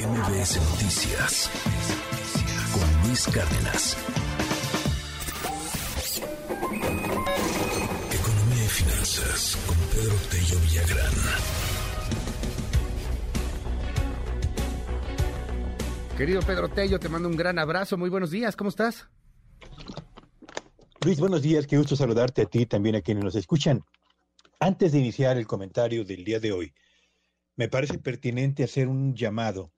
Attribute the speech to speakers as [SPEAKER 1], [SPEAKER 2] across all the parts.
[SPEAKER 1] MBS Noticias con Luis Cárdenas. Economía y finanzas con Pedro Tello Villagrán.
[SPEAKER 2] Querido Pedro Tello, te mando un gran abrazo. Muy buenos días, ¿cómo estás?
[SPEAKER 3] Luis, buenos días, qué gusto saludarte a ti también a quienes nos escuchan. Antes de iniciar el comentario del día de hoy, me parece pertinente hacer un llamado,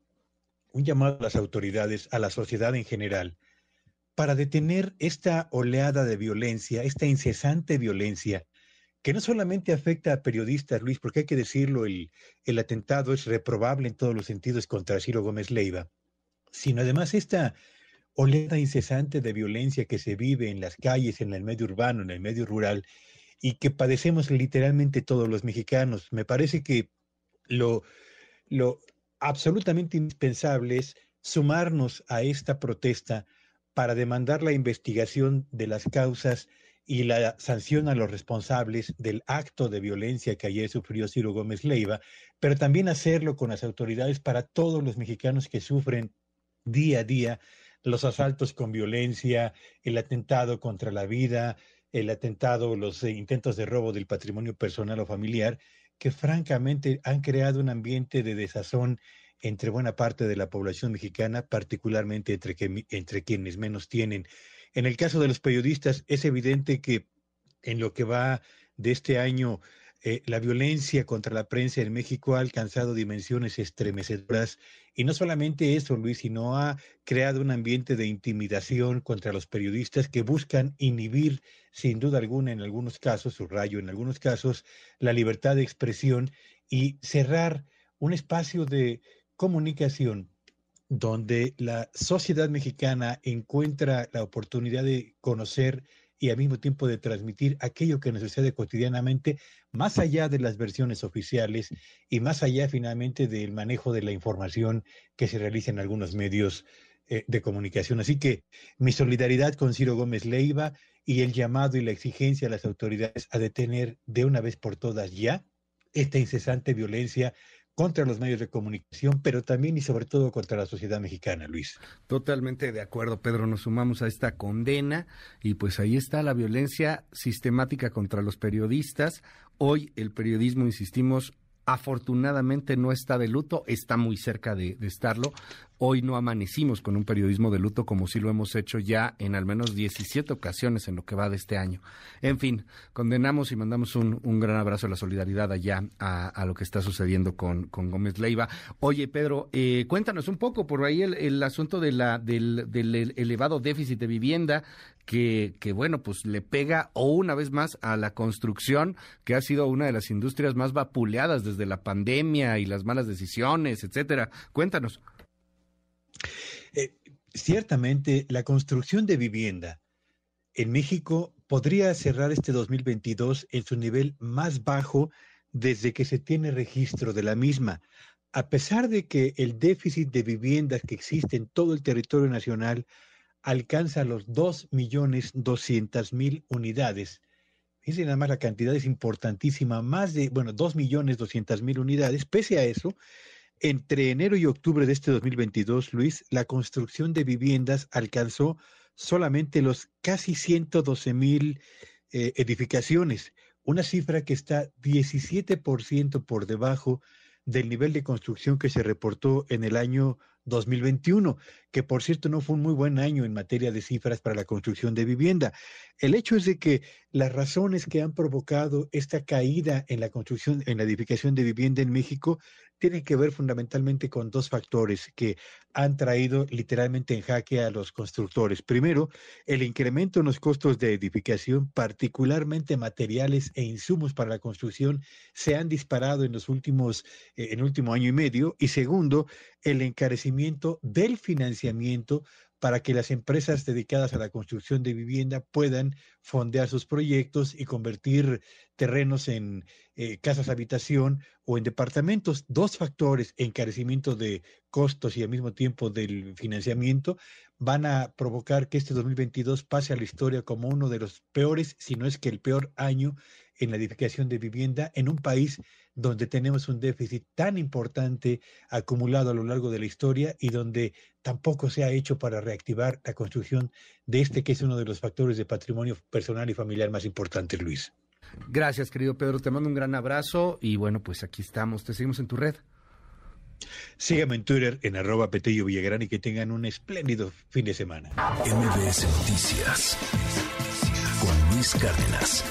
[SPEAKER 3] un llamado a las autoridades, a la sociedad en general, para detener esta oleada de violencia, esta incesante violencia, que no solamente afecta a periodistas, Luis, porque hay que decirlo, el, el atentado es reprobable en todos los sentidos contra Ciro Gómez Leiva, sino además esta oleada incesante de violencia que se vive en las calles, en el medio urbano, en el medio rural, y que padecemos literalmente todos los mexicanos. Me parece que lo, lo absolutamente indispensable sumarnos a esta protesta para demandar la investigación de las causas y la sanción a los responsables del acto de violencia que ayer sufrió Ciro Gómez Leiva, pero también hacerlo con las autoridades para todos los mexicanos que sufren día a día los asaltos con violencia, el atentado contra la vida, el atentado, los intentos de robo del patrimonio personal o familiar, que francamente han creado un ambiente de desazón entre buena parte de la población mexicana, particularmente entre, entre quienes menos tienen. En el caso de los periodistas, es evidente que en lo que va de este año, eh, la violencia contra la prensa en México ha alcanzado dimensiones estremecedoras. Y no solamente eso, Luis, sino ha creado un ambiente de intimidación contra los periodistas que buscan inhibir sin duda alguna en algunos casos, subrayo en algunos casos, la libertad de expresión y cerrar un espacio de comunicación donde la sociedad mexicana encuentra la oportunidad de conocer y al mismo tiempo de transmitir aquello que nos sucede cotidianamente, más allá de las versiones oficiales y más allá finalmente del manejo de la información que se realiza en algunos medios eh, de comunicación. Así que mi solidaridad con Ciro Gómez Leiva y el llamado y la exigencia a las autoridades a detener de una vez por todas ya esta incesante violencia contra los medios de comunicación, pero también y sobre todo contra la sociedad mexicana, Luis.
[SPEAKER 2] Totalmente de acuerdo, Pedro. Nos sumamos a esta condena y pues ahí está la violencia sistemática contra los periodistas. Hoy el periodismo, insistimos, afortunadamente no está de luto, está muy cerca de, estarlo. Hoy no amanecimos con un periodismo de luto como sí lo hemos hecho ya en al menos 17 ocasiones en lo que va de este año. En fin, condenamos y mandamos un, un gran abrazo a la solidaridad allá a, a lo que está sucediendo con, con, Gómez Leiva. Oye, Pedro, eh, cuéntanos un poco por ahí el, el asunto de la, del, del, elevado déficit de vivienda que, que, bueno, pues le pega o una vez más a la construcción, que ha sido una de las industrias más vapuleadas desde la pandemia y las malas decisiones, etcétera. Cuéntanos.
[SPEAKER 3] Eh, ciertamente, la construcción de vivienda en México podría cerrar este 2022 en su nivel más bajo desde que se tiene registro de la misma, a pesar de que el déficit de viviendas que existe en todo el territorio nacional alcanza los 2.200.000 unidades. Fíjense nada más, la cantidad es importantísima, más de, bueno, 2.200.000 unidades. Pese a eso, entre enero y octubre de este 2022, Luis, la construcción de viviendas alcanzó solamente los casi 112 mil eh, edificaciones, una cifra que está 17% por debajo del nivel de construcción que se reportó en el año 2021, que por cierto no fue un muy buen año en materia de cifras para la construcción de vivienda. El hecho es de que las razones que han provocado esta caída en la construcción, en la edificación de vivienda en México, tienen que ver fundamentalmente con dos factores que han traído literalmente en jaque a los constructores. Primero, el incremento en los costos de edificación, particularmente materiales e insumos para la construcción, se han disparado en los últimos, eh, en el último año y medio. Y segundo, el encarecimiento del financiamiento para que las empresas dedicadas a la construcción de vivienda puedan fondear sus proyectos y convertir terrenos en eh, casas habitación o en departamentos. Dos factores, encarecimiento de costos y al mismo tiempo del financiamiento, van a provocar que este 2022 pase a la historia como uno de los peores, si no es que el peor año en la edificación de vivienda en un país donde tenemos un déficit tan importante acumulado a lo largo de la historia y donde tampoco se ha hecho para reactivar la construcción de este que es uno de los factores de patrimonio personal y familiar más importantes, Luis.
[SPEAKER 2] Gracias, querido Pedro. Te mando un gran abrazo y bueno, pues aquí estamos. Te seguimos en tu red.
[SPEAKER 3] Síganme en Twitter en arroba Petello Villagrán y que tengan un espléndido fin de semana.
[SPEAKER 1] MBS Noticias con Luis Cárdenas.